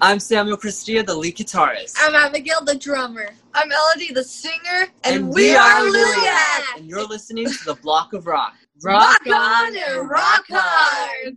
I'm Samuel Cristea, the lead guitarist. I'm Abigail, the drummer. I'm Melody, the singer. And, we, are Liliac. And you're listening to the Blog of Rock. Rock on and rock hard.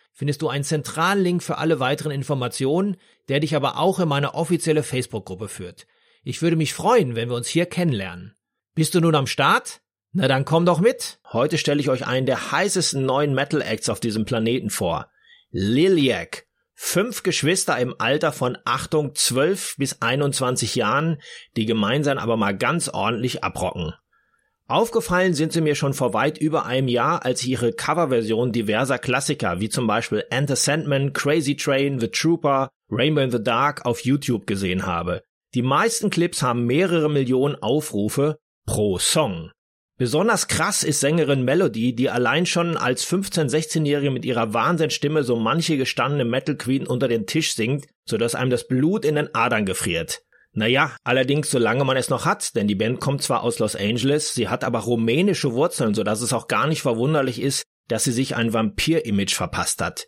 findest du einen zentralen Link für alle weiteren Informationen, der dich aber auch in meine offizielle Facebook-Gruppe führt. Ich würde mich freuen, wenn wir uns hier kennenlernen. Bist du nun am Start? Na dann komm doch mit. Heute stelle ich euch einen der heißesten neuen Metal Acts auf diesem Planeten vor. Liliac. Fünf Geschwister im Alter von Achtung 12 bis 21 Jahren, die gemeinsam aber mal ganz ordentlich abrocken. Aufgefallen sind sie mir schon vor weit über einem Jahr, als ich ihre Coverversion diverser Klassiker wie zum Beispiel Enter Sandman, Crazy Train, The Trooper, Rainbow in the Dark auf YouTube gesehen habe. Die meisten Clips haben mehrere Millionen Aufrufe pro Song. Besonders krass ist Sängerin Melody, die allein schon als 15-, 16-Jährige mit ihrer Wahnsinnstimme so manche gestandene Metal Queen unter den Tisch singt, sodass einem das Blut in den Adern gefriert. Naja, allerdings solange man es noch hat, denn die Band kommt zwar aus Los Angeles, sie hat aber rumänische Wurzeln, so dass es auch gar nicht verwunderlich ist, dass sie sich ein Vampir-Image verpasst hat.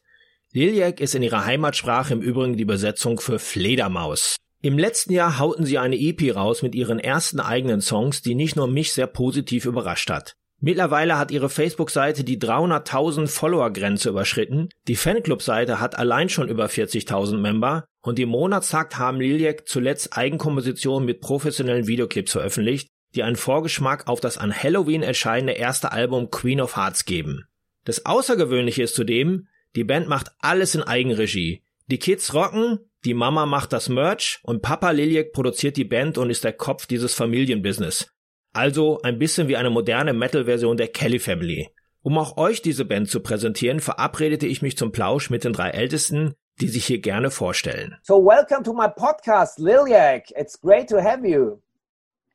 Liljak ist in ihrer Heimatsprache im Übrigen die Übersetzung für Fledermaus. Im letzten Jahr hauten sie eine EP raus mit ihren ersten eigenen Songs, die nicht nur mich sehr positiv überrascht hat. Mittlerweile hat ihre Facebook-Seite die 300.000 Follower-Grenze überschritten, die Fanclub-Seite hat allein schon über 40.000 Member und im Monatstakt haben Liljek zuletzt Eigenkompositionen mit professionellen Videoclips veröffentlicht, die einen Vorgeschmack auf das an Halloween erscheinende erste Album Queen of Hearts geben. Das Außergewöhnliche ist zudem, die Band macht alles in Eigenregie. Die Kids rocken, die Mama macht das Merch und Papa Liljek produziert die Band und ist der Kopf dieses Familienbusiness. Also ein bisschen wie eine moderne Metal-Version der Kelly Family. Um auch euch diese Band zu präsentieren, verabredete ich mich zum Plausch mit den drei Ältesten, die sich hier gerne vorstellen. So welcome to my podcast, Liliac. It's great to have you.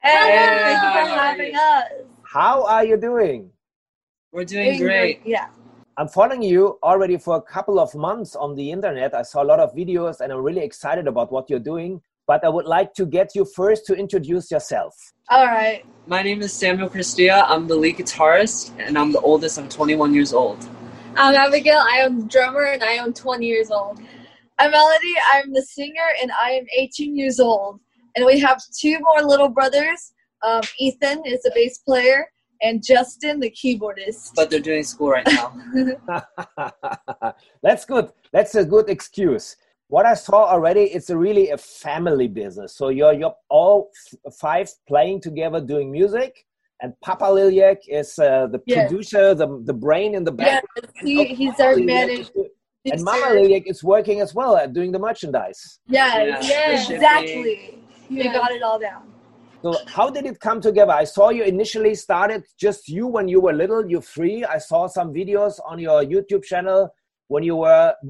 Hey, thank you for having us. How are you doing? We're doing great. Yeah. I'm following you already for a couple of months on the internet. I saw a lot of videos and I'm really excited about what you're doing. But I would like to get you first to introduce yourself. All right. My name is Samuel Cristea. I'm the lead guitarist, and I'm the oldest. I'm 21 years old. I'm Abigail. I am the drummer and I am 20 years old. I'm Melody. I'm the singer and I am 18 years old. And we have two more little brothers. Um, Ethan is the bass player and Justin the keyboardist. But they're doing school right now. That's good. That's a good excuse. What I saw already, it's a really a family business. So you're you're all f- five playing together doing music, and Papa Liliac is uh, the Yeah. producer, the the brain in the yeah, back. he, he's our Liliac manager. And Mama Liliac is working as well at doing the merchandise. Yeah, Yeah, yeah, the shipping. exactly. We got it all down. So how did it come together? I saw you initially started just you when you were little, you free. I saw some videos on your YouTube channel when you were a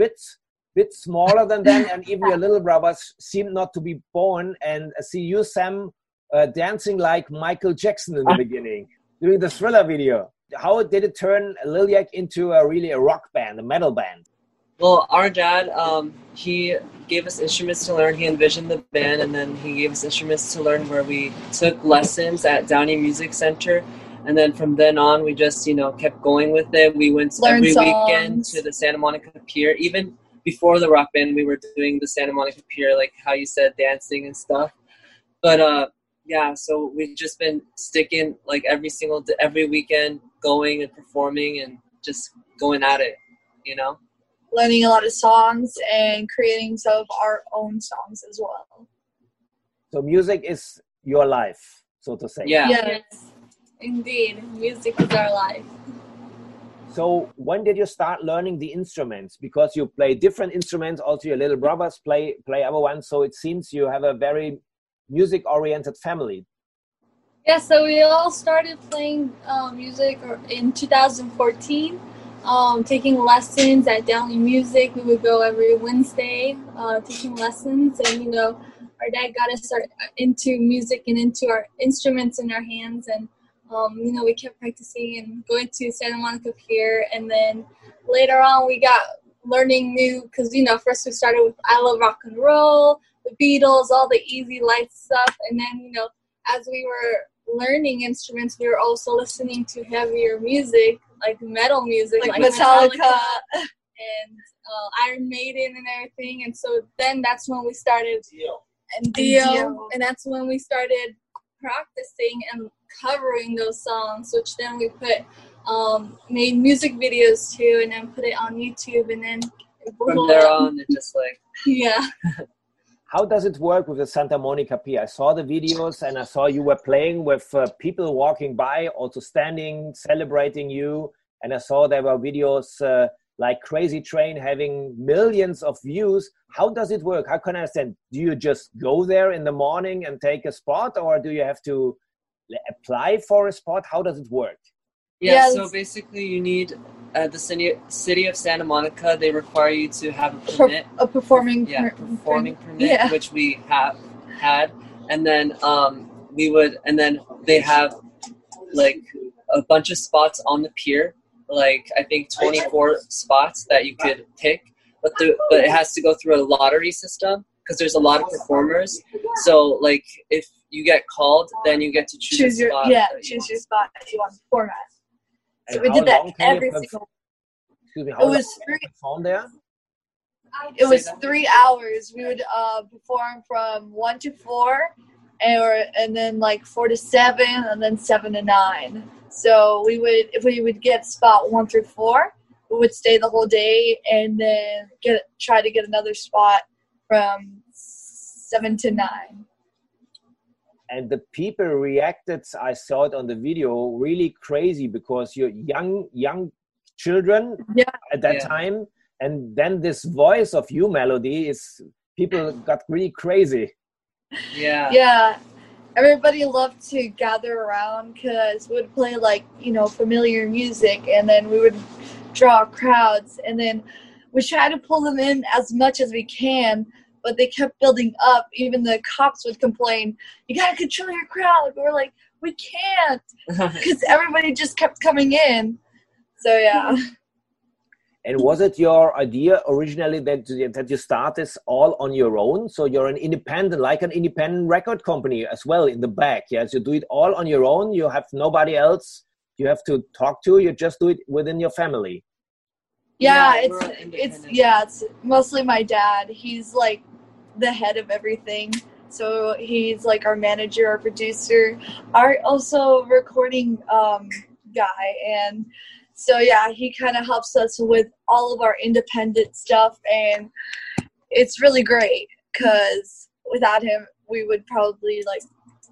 bit bit smaller than then, and even your little brothers seemed not to be born. And I see you, Sam, uh, dancing like Michael Jackson in the beginning, doing the thriller video. How did it turn Liliac into a really a rock band, a metal band? well, our dad, um, he gave us instruments to learn. He envisioned the band, and then he gave us instruments to learn where we took lessons at Downey Music Center. And then from then on, we just, you know, kept going with it. We went Learn every weekend to the Santa Monica Pier. Even before the rock band, we were doing the Santa Monica Pier, like how you said, dancing and stuff. But uh, yeah, so we've just been sticking like every single day, every weekend, going and performing and just going at it, you know. learning a lot of songs and creating some of our own songs as well. So music is your life. so to say. Yeah. Yes. Indeed, music is our life. So when did you start learning the instruments? Because you play different instruments. Also, your little brothers play play other ones. So it seems you have a very music-oriented family. Yeah, so we all started playing um, music in 2014, um, taking lessons at Downey Music. We would go every Wednesday uh, taking lessons, and you know, our dad got us into music and into our instruments in our hands, and um, you know, we kept practicing and going to Santa Monica Pier, and then later on we got learning new because you know, first we started with I Love Rock and Roll, the Beatles, all the easy light stuff, and then you know, as we were learning instruments, we were also listening to heavier music, like metal music, Like, like, Metallica. and uh, Iron Maiden and everything. And so then that's when we started and Dio. Dio, and that's when we started practicing and covering those songs, which then we put um, made music videos to, and then put it on YouTube, and then it blew From there on, it just like yeah. How does it work with the Santa Monica Pier? I saw the videos and I saw you were playing with uh, people walking by, also standing, celebrating you. And I saw there were videos uh, like Crazy Train having millions of views. How does it work? How can I understand? Do you just go there in the morning and take a spot, or do you have to apply for a spot? How does it work? yeah. Yeah, so basically, you need at the city city of Santa Monica. They require you to have a permit. a performing yeah, per- performing permit, yeah. which we have had, and then um, we would, and then they have like a bunch of spots on the pier, like I think twenty four spots that you could pick, but the but it has to go through a lottery system because there's a lot of performers. So like if you get called, then you get to choose, choose your spot yeah that you choose want. your spot that you want to perform at. So And we did that long can you every perf- single. Excuse me. How It long was can you three. perform there? It was three hours. We would uh, perform from one to four, and or and then like four to seven, and then seven to nine. So we would if we would get spot one through four, we would stay the whole day, and then get try to get another spot from seven to nine. and the people reacted i saw it on the video really crazy because you're young young children Yeah. at that Yeah. time and then this voice of you melody is people got really crazy Yeah. Yeah, everybody loved to gather around because we'd play like you know familiar music, and then we would draw crowds, and then we try to pull them in as much as we can. But they kept building up. Even the cops would complain, "You gotta control your crowd." We're like, "We can't," because everybody just kept coming in. So yeah, and was it your idea originally that that you start this all on your own? So you're an independent like an independent record company as well in the back yes you do it all on your own you have nobody else you have to talk to you just do it within your family? Yeah, Yeah, it's it's yeah, it's mostly my dad. He's like the head of everything. So he's like our manager, our producer, our also recording um, guy, and so yeah, he kind of helps us with all of our independent stuff, and it's really great because without him, we would probably like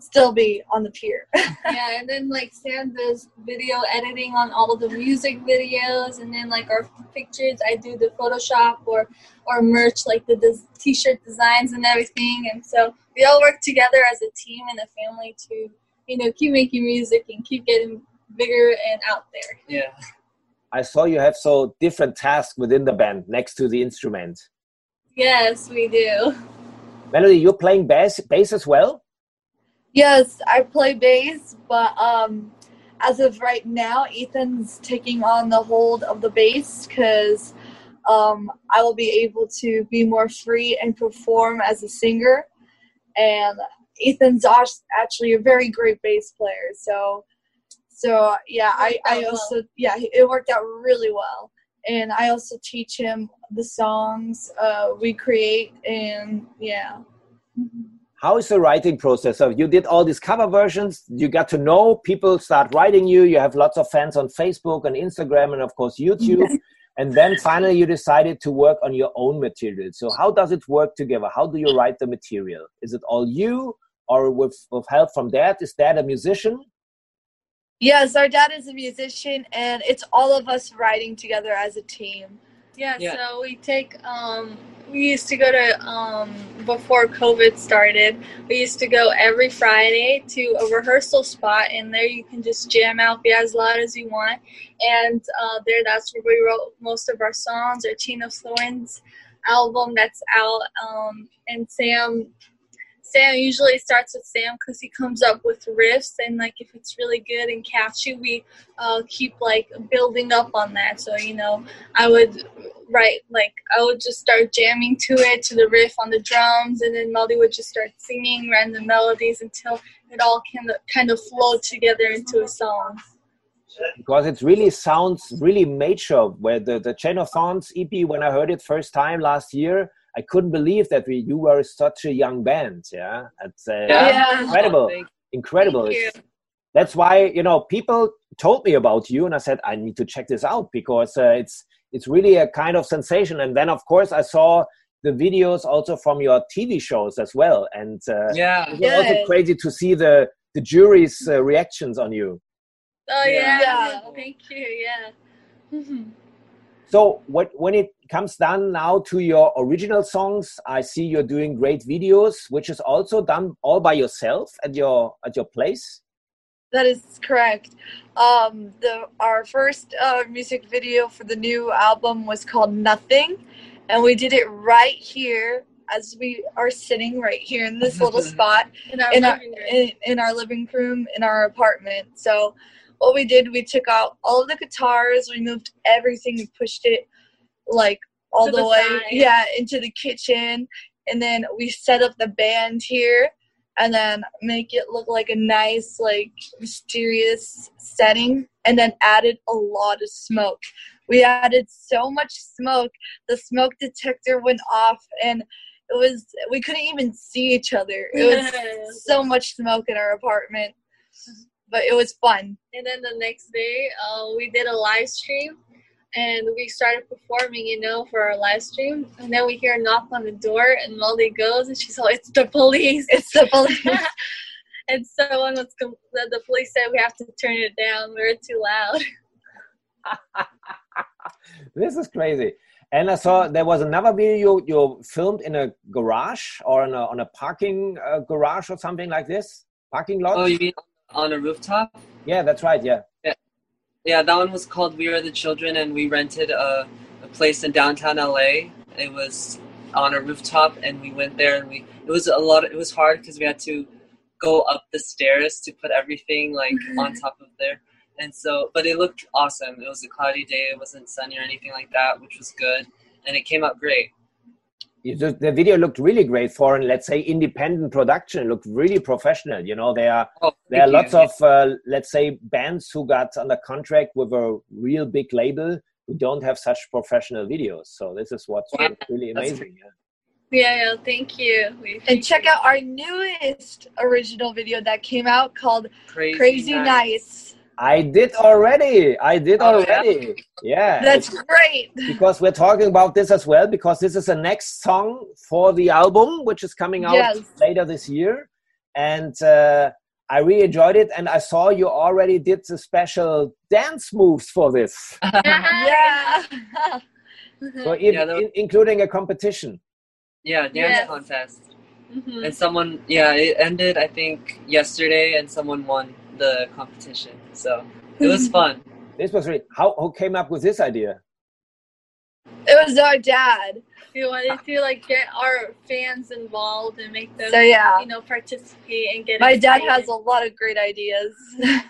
still be on the pier. yeah, and then like Sam does video editing on all of the music videos, and then like our pictures, I do the Photoshop or or merch, like the des- t-shirt designs and everything. And so we all work together as a team and a family to, you know, keep making music and keep getting bigger and out there. Yeah. I saw you have so different tasks within the band next to the instrument. Yes, we do. Melody, you're playing bass, bass as well? Yes, I play bass, but um, as of right now, Ethan's taking on the hold of the bass because um, I will be able to be more free and perform as a singer. And Ethan's act- actually a very great bass player, so so yeah, I, Worked out I well. also yeah it worked out really well. And I also teach him the songs uh, we create, and yeah. How is the writing process? So you did all these cover versions. You got to know people start writing you. You have lots of fans on Facebook and Instagram and of course YouTube. and then finally you decided to work on your own material. So how does it work together? How do you write the material? Is it all you or with, with help from dad? Is dad a musician? Yes, our dad is a musician, and it's all of us writing together as a team. Yeah, Yeah. so we take um we used to go to um before COVID started, we used to go every Friday to a rehearsal spot and there you can just jam out, be as loud as you want. And uh, there that's where we wrote most of our songs, our Chain of Thorns album that's out. Um and Sam Sam usually starts with Sam because he comes up with riffs and like if it's really good and catchy, we uh, keep like building up on that. So you know, I would write like I would just start jamming to it to the riff on the drums, and then Melody would just start singing random melodies until it all kind of kind of flowed together into a song. because it really sounds really mature. Where the the Chain of Thorns EP, when I heard it first time last year, I couldn't believe that we you were such a young band. Yeah, it's uh, Yeah. incredible, Oh, incredible. Thank you. It's- That's why you know people told me about you, and I said I need to check this out because uh, it's it's really a kind of sensation. And then of course I saw the videos also from your TV shows as well, and uh, yeah. it was also crazy to see the the jury's uh, reactions on you. Oh Yeah. yeah, Yeah. thank you. Yeah. So what, when it comes down now to your original songs, I see you're doing great videos, which is also done all by yourself at your at your place. That is correct. Um, the our first uh, music video for the new album was called Nothing, and we did it right here as we are sitting right here in this little spot In our in our living room. in, in our living room in our apartment. So what we did, we took out all of the guitars, we moved everything, we pushed it like all the, the way, side. yeah, into the kitchen, and then we set up the band here, and then make it look like a nice, like mysterious setting, and then added a lot of smoke. We added so much smoke, the smoke detector went off, and it was we couldn't even see each other. It was so much smoke in our apartment, but it was fun. And then the next day, uh, we did a live stream, and we started performing, you know, for our live stream. And then we hear a knock on the door, and Molly goes, and she's like, "It's the police!" It's the police. and someone was com- the, the police said we have to turn it down. We are too loud. This is crazy. And I saw there was another video you filmed in a garage or on a, on a parking uh, garage or something like this, parking lot. Oh, you mean on a rooftop? yeah, that's right. Yeah. Yeah, that one was called We Are the Children, and we rented a, a place in downtown LA. It was on a rooftop, and we went there, and we it was a lot. it was hard because we had to go up the stairs to put everything like mm-hmm. on top of there, and so. But it looked awesome. It was a cloudy day. It wasn't sunny or anything like that, which was good, and it came out great. You just, the video looked really great for an let's say independent production. It looked really professional. You know, there are Oh, there are thank lots you. of uh, let's say bands who got under contract with a real big label who don't have such professional videos. So this is what's Yeah, really amazing. Yeah. Yeah, yeah, thank you. We and check out our newest original video that came out called crazy, Crazy Nights. Nice. I did already. I did Oh, already. Yeah. That's it's- great. because we're talking about this as well because this is the next song for the album which is coming out Yes. later this year and uh, i really enjoyed it and i saw you already did the special dance moves for this Yeah. so in, Yeah, in- including a competition yeah, dance Yes. contest. Mhm. And someone, yeah, it ended I think yesterday, and someone won the competition. So it was fun. this was really how who came up with this idea It was our dad. We wanted to like get our fans involved and make them, So yeah. you know, participate and get. My dad has a lot of great ideas.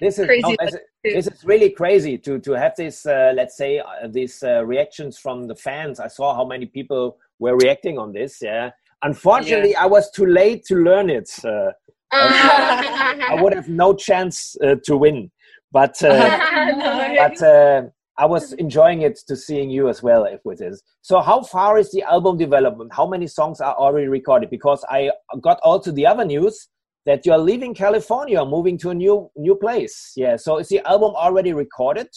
this is Crazy no, this, this is really crazy to to have this uh, let's say uh, these uh, reactions from the fans i saw how many people were reacting on this yeah unfortunately i was too late to learn it uh, I would have no chance uh, to win. But uh, but uh, I was enjoying it to seeing you as well if with this. So how far is the album development? How many songs are already recorded? Because I got also the other news that you're leaving California, moving to a new new place. Yeah. So is the album already recorded?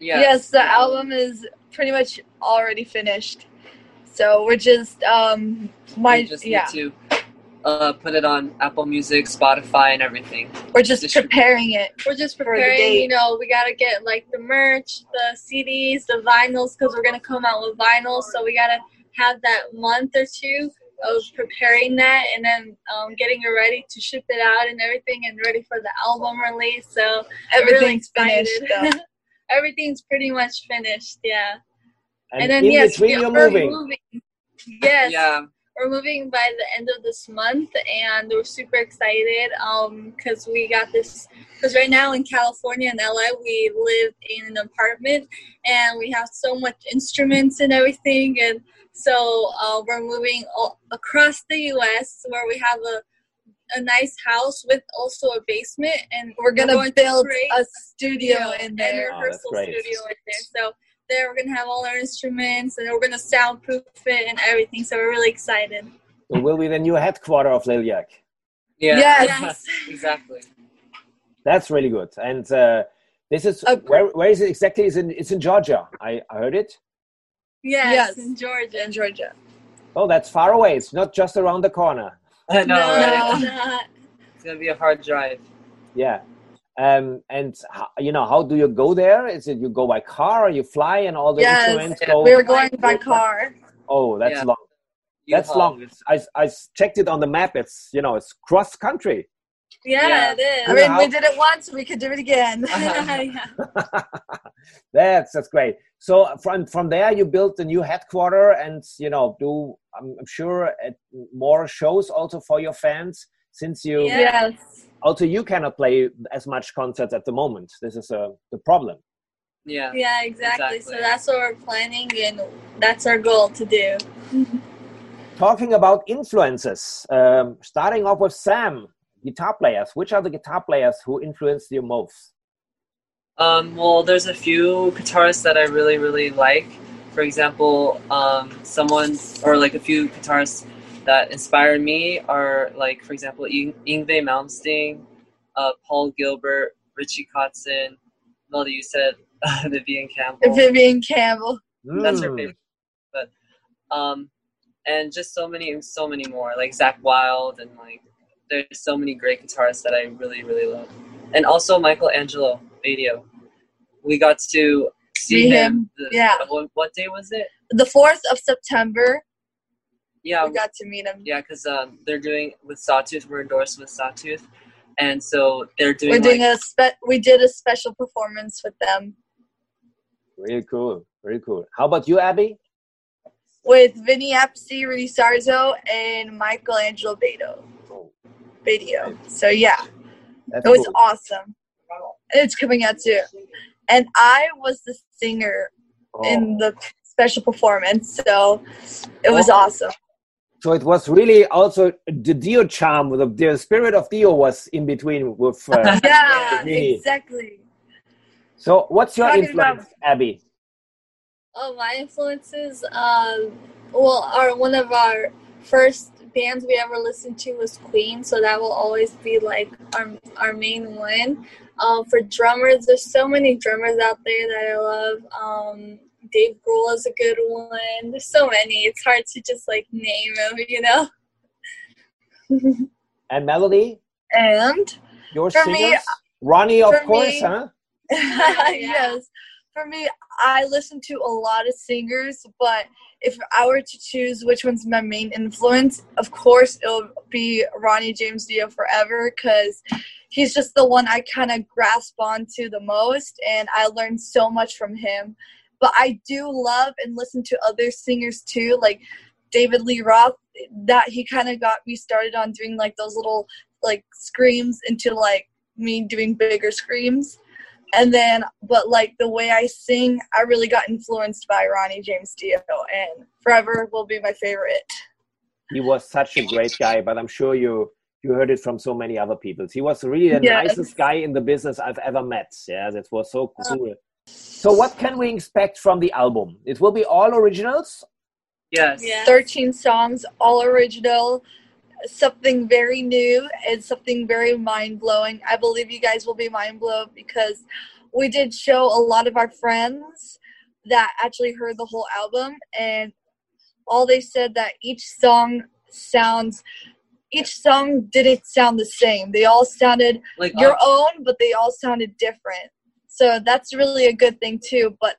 Yeah. Yes, the album is pretty much already finished. So we're just um my we just yeah. need to uh, put it on Apple Music, Spotify, and everything. We're just Distrib- preparing it. We're just preparing. date. You know, we gotta get like the merch, the CDs, the vinyls, because we're gonna come out with vinyls. So we gotta have that month or two of preparing that, and then um, getting it ready to ship it out and everything, and ready for the album release. So we're really Everything's finished. Everything's pretty much finished. Yeah. And, And, then in yes, between, we you're are moving. Yes. Yeah, we're moving by the end of this month and we're super excited um because we got this because right now in california and la we live in an apartment and we have so much instruments and everything and so uh, we're moving all across the us where we have a a nice house with also a basement and We're gonna going build create a studio in there. a Oh, that's rehearsal great. studio in there. So there we're gonna have all our instruments and we're gonna soundproof it and everything. So we're really excited. It will be the new headquarters of Liliac. yeah, Yes. exactly. That's really good. And uh, this is Uh, where where is it exactly? Is in it's in Georgia. I, I heard it. Yes, Yes. in Georgia. in Georgia. Oh, that's far away. It's not just around the corner. I know, no, right? it's not. It's gonna be a hard drive. Yeah. Um, and you know, how do you go there? Is it you go by car or you fly and all the Yes. instruments Yeah. go? We were going by car. Oh, that's Yeah. long. That's U-Haul. long. It's, I, I checked it on the map. It's you know it's cross country. Yeah, Yeah. it is. I mean, how- we did it once. We could do it again. that's that's great. So from from there you built the new headquarter and you know do I'm, I'm sure at more shows also for your fans since you Yeah. Yes. Also you cannot play as much concerts at the moment. This is a the problem. Yeah. Yeah, exactly. So that's what we're planning, and that's our goal to do. Talking about influences, um, starting off with Sam, guitar players. Which are the guitar players who influenced you most? Um, well, there's a few guitarists that I really, really like. For example, um, someone or like a few guitarists that inspire me are like, for example, Yng- Yngwie Malmsteen, uh, Paul Gilbert, Richie Kotzen. Melody, you said Vivian Campbell. Vivian Campbell. That's her favorite. But um, and just so many, so many more like Zakk Wylde and like there's so many great guitarists that I really, really love. And also Michelangelo Badio. We got to see See him. him, the- yeah. What, what day was it? The 4th of September, Yeah, we got to meet him. yeah, because um, they're doing with Sawtooth. We're endorsed with Sawtooth, and so they're doing. We're doing like, a spe- we did a special performance with them Really cool. Really cool. How about you, Abby? with Vinny Appice, Rudy Sarzo, and Michael Angelo Batio. video. So yeah, That's it was cool. awesome. It's coming out too. And I was the singer Oh. in the special performance, so it was Oh. awesome. So it was really also the Dio charm. The, the spirit of Dio was in between with. Uh, Yeah, Really. exactly. so what's your Talking influence, Abby? Oh, my influences, um, well, our one of our first bands we ever listened to was Queen, so that will always be like our our main one. Um, for drummers, there's so many drummers out there that I love. Um, Dave Grohl is a good one. There's so many. It's hard to just like name them, you know. And Melody, And your For singers? me- Ronnie, of for course, me- huh? yes, for me, I listen to a lot of singers, but if I were to choose which one's my main influence, of course it'll be Ronnie James Dio forever because he's just the one I kind of grasp onto the most, and I learned so much from him. But I do love and listen to other singers too, like David Lee Roth. That he kind of got me started on doing like those little like screams into like me doing bigger screams. And then, but like the way I sing, I really got influenced by Ronnie James Dio, and forever will be my favorite. He was such a great guy, but I'm sure you you heard it from so many other people. He was really the Yes. nicest guy in the business I've ever met. Yeah, that was so cool. Um, So what can we expect from the album? It will be all originals. yes. Yeah. 13 songs, all original, something very new, and something very mind blowing. I believe you guys will be mind blown because we did show a lot of our friends that actually heard the whole album, and all they said that each song sounds each song didn't sound the same. They all sounded Like your own, but they all sounded different. So that's really a good thing too. But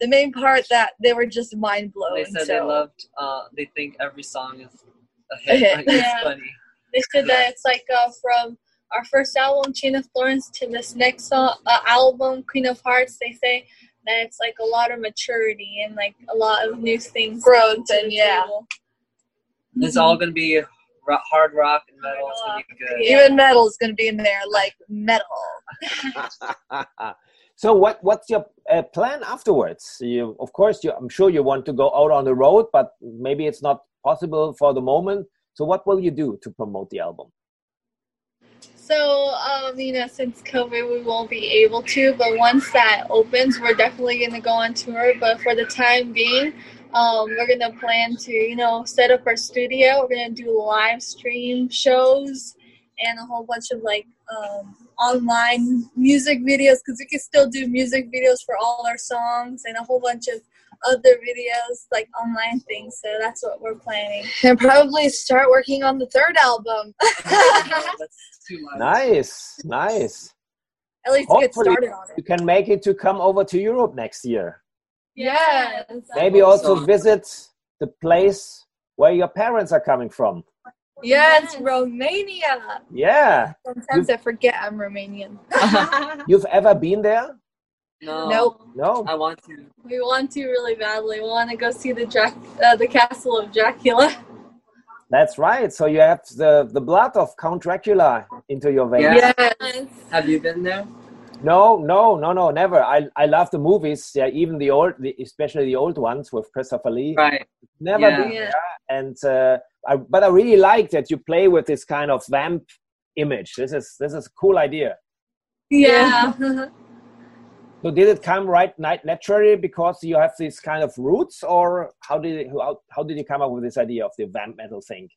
the main part that they were just mind blowing. they said so they loved. Uh, they think every song is a hit. hit. Like, Yeah. funny. They said that it's like uh, from our first album, Chain of Thorns, to this next song, uh, album, Queen of Hearts. They say that it's like a lot of maturity and like a lot of new things. Growth and yeah. table. It's all gonna be ro- hard rock and metal. It's gonna be good. Even metal is gonna be in there, like metal. so what what's your uh, plan afterwards? You of course you I'm sure you want to go out on the road, but maybe it's not possible for the moment. So what will you do to promote the album? So, um, you know, since COVID, we won't be able to, but once that opens, we're definitely going to go on tour. But for the time being, um, we're going to plan to, you know, set up our studio. We're going to do live stream shows and a whole bunch of like um, online music videos because we can still do music videos for all our songs and a whole bunch of other videos, like online things. So that's what we're planning. And probably start working on the third album. That's too. Nice, nice. At least get started on it. You can make it to come over to Europe next year. Yes. Maybe hope also so. visit the place where your parents are coming from. Yeah, it's Romania. Yeah. Sometimes I forget I'm Romanian. You've ever been there? No. Nope. No. I want to. We want to really badly. We want to go see the Drac- uh, the castle of Dracula. That's right. So you have the, the blood of Count Dracula into your veins. Yeah. Yes. Have you been there? No, no, no, no, never. I, I love the movies. Yeah, even the old, the, especially the old ones with Christopher Lee. Right. Never Yeah. been Yeah. there. And uh, I, but I really like that you play with this kind of vamp image. This is this is a cool idea. Yeah. So did it come right naturally because you have these kind of roots, or how did it, how, how did you come up with this idea of the vamp metal thing?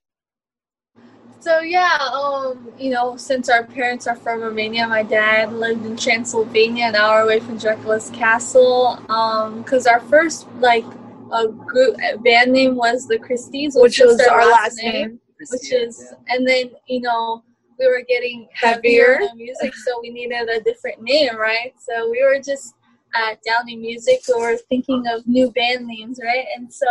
So yeah, um, you know, since our parents are from Romania, my dad lived in Transylvania, an hour away from Dracula's castle. Um, because our first like a group a band name was the Christies, Which is was their our last name. which is yeah. and then you know we were getting Heavier. heavier the music so we needed a different name right so we were just at Downey Music we were thinking of new band names right and so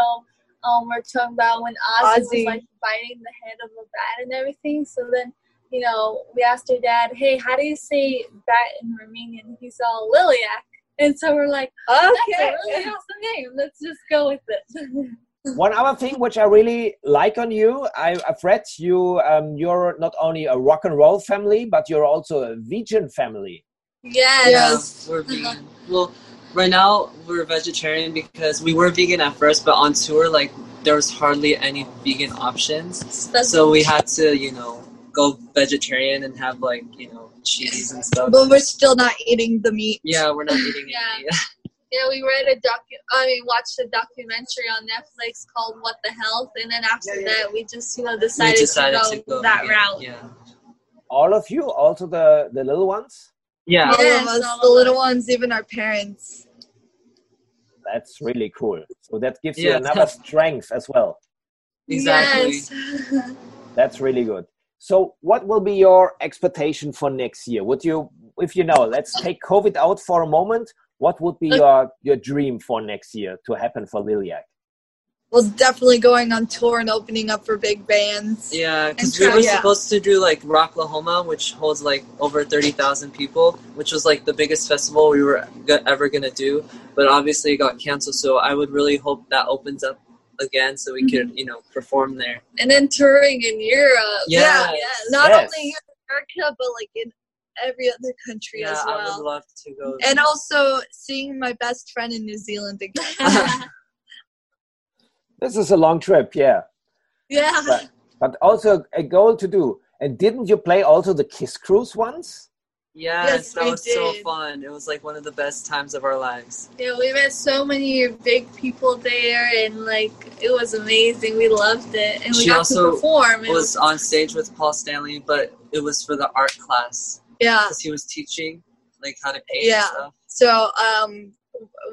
um we're talking about when Ozzy, was like biting the head of a bat and everything so then you know we asked our dad hey how do you say bat in Romanian he's all Liliac and so we're like that's Okay. a really awesome name let's just go with it One other thing which I really like on you, I, I've read you. Um, you're not only a rock and roll family, but you're also a vegan family. yes Yeah, we're vegan. well, right now we're vegetarian because we were vegan at first, but on tour, like there was hardly any vegan options. That's- So we had to, you know, go vegetarian and have like, you know, cheese and stuff. But we're still not eating the meat. yeah, we're not eating Yeah. any meat. Yeah, we read a docu. I mean, watched a documentary on Netflix called "What the Health," and then after Yeah, yeah, that, we just you know decided, decided to, go to go that route. Yeah. All of you, also the the little ones. Yeah. All Yes, of us, all the of little us. ones, even our parents. That's really cool. So that gives you another strength as well. Exactly. Yes. That's really good. So, what will be your expectation for next year? Would you, if you know, let's take COVID out for a moment. What would be your your dream for next year to happen for Liliac? Well, definitely going on tour and opening up for big bands. Yeah, because And we were yeah. supposed to do like Rocklahoma, which holds like over thirty thousand people, which was like the biggest festival we were ever gonna do. But obviously, it got canceled. So I would really hope that opens up again, so we could, mm-hmm. you know, perform there. and then touring in Europe. Yeah. yes. Not Yes. only in America, but like in every other country Yeah, as I would well. love to go. And also seeing my best friend in New Zealand again. This is a long trip, yeah, yeah. but, but also a goal to do. And didn't you play also the Kiss Cruise once? yes, Yes, that we was so fun. It was like one of the best times of our lives. Yeah, we met so many big people there, and like it was amazing. We loved it, and we She got also to perform. It was on stage with Paul Stanley, but it was for the art class yeah. because he was teaching like how to paint Yeah. and stuff. So um,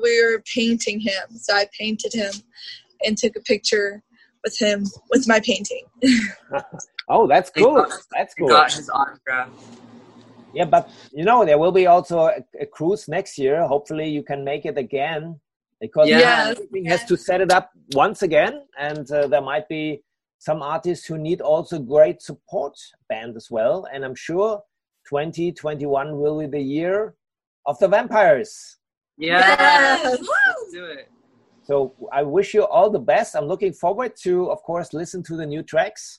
we were painting him. So I painted him and took a picture with him with my painting. oh, that's cool. got- That's cool. got his autograph. Yeah, but you know there will be also a, a cruise next year. Hopefully, you can make it again because Yeah. Yes. everything has to set it up once again, and uh, there might be some artists who need also great support band as well. And I'm sure 2021 will be the year of the vampires. Yeah. Yes. Let's do it. So I wish you all the best. I'm looking forward to, of course, listen to the new tracks.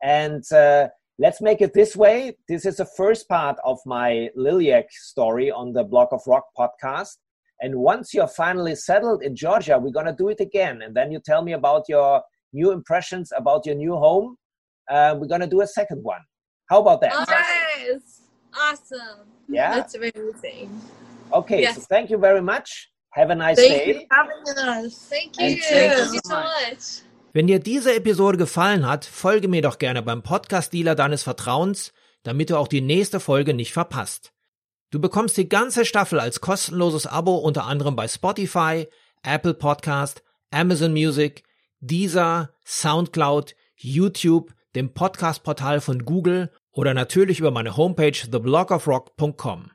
And uh, let's make it this way. This is the first part of my Liliac story on the Blog of Rock podcast. And once you're finally settled in Georgia, we're going to do it again. And then you tell me about your new impressions about your new home. Uh, we're going to do a second one. How about that? Yes. Awesome. Yeah? That's amazing. Okay, yes. so thank you very much. Have a nice Thank you day. us. Thank you. Thank you so much. Wenn dir diese Episode gefallen hat, folge mir doch gerne beim Podcast-Dealer deines Vertrauens, damit du auch die nächste Folge nicht verpasst. Du bekommst die ganze Staffel als kostenloses Abo unter anderem bei Spotify, Apple Podcast, Amazon Music, Deezer, Soundcloud, YouTube, dem Podcast-Portal von Google oder natürlich über meine Homepage theblogofrock.com.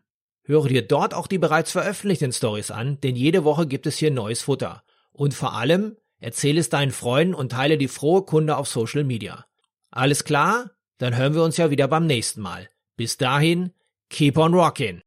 Höre dir dort auch die bereits veröffentlichten Stories an, denn jede Woche gibt es hier neues Futter. Und vor allem, erzähle es deinen Freunden und teile die frohe Kunde auf Social Media. Alles klar? Dann hören wir uns ja wieder beim nächsten Mal. Bis dahin, keep on rockin'!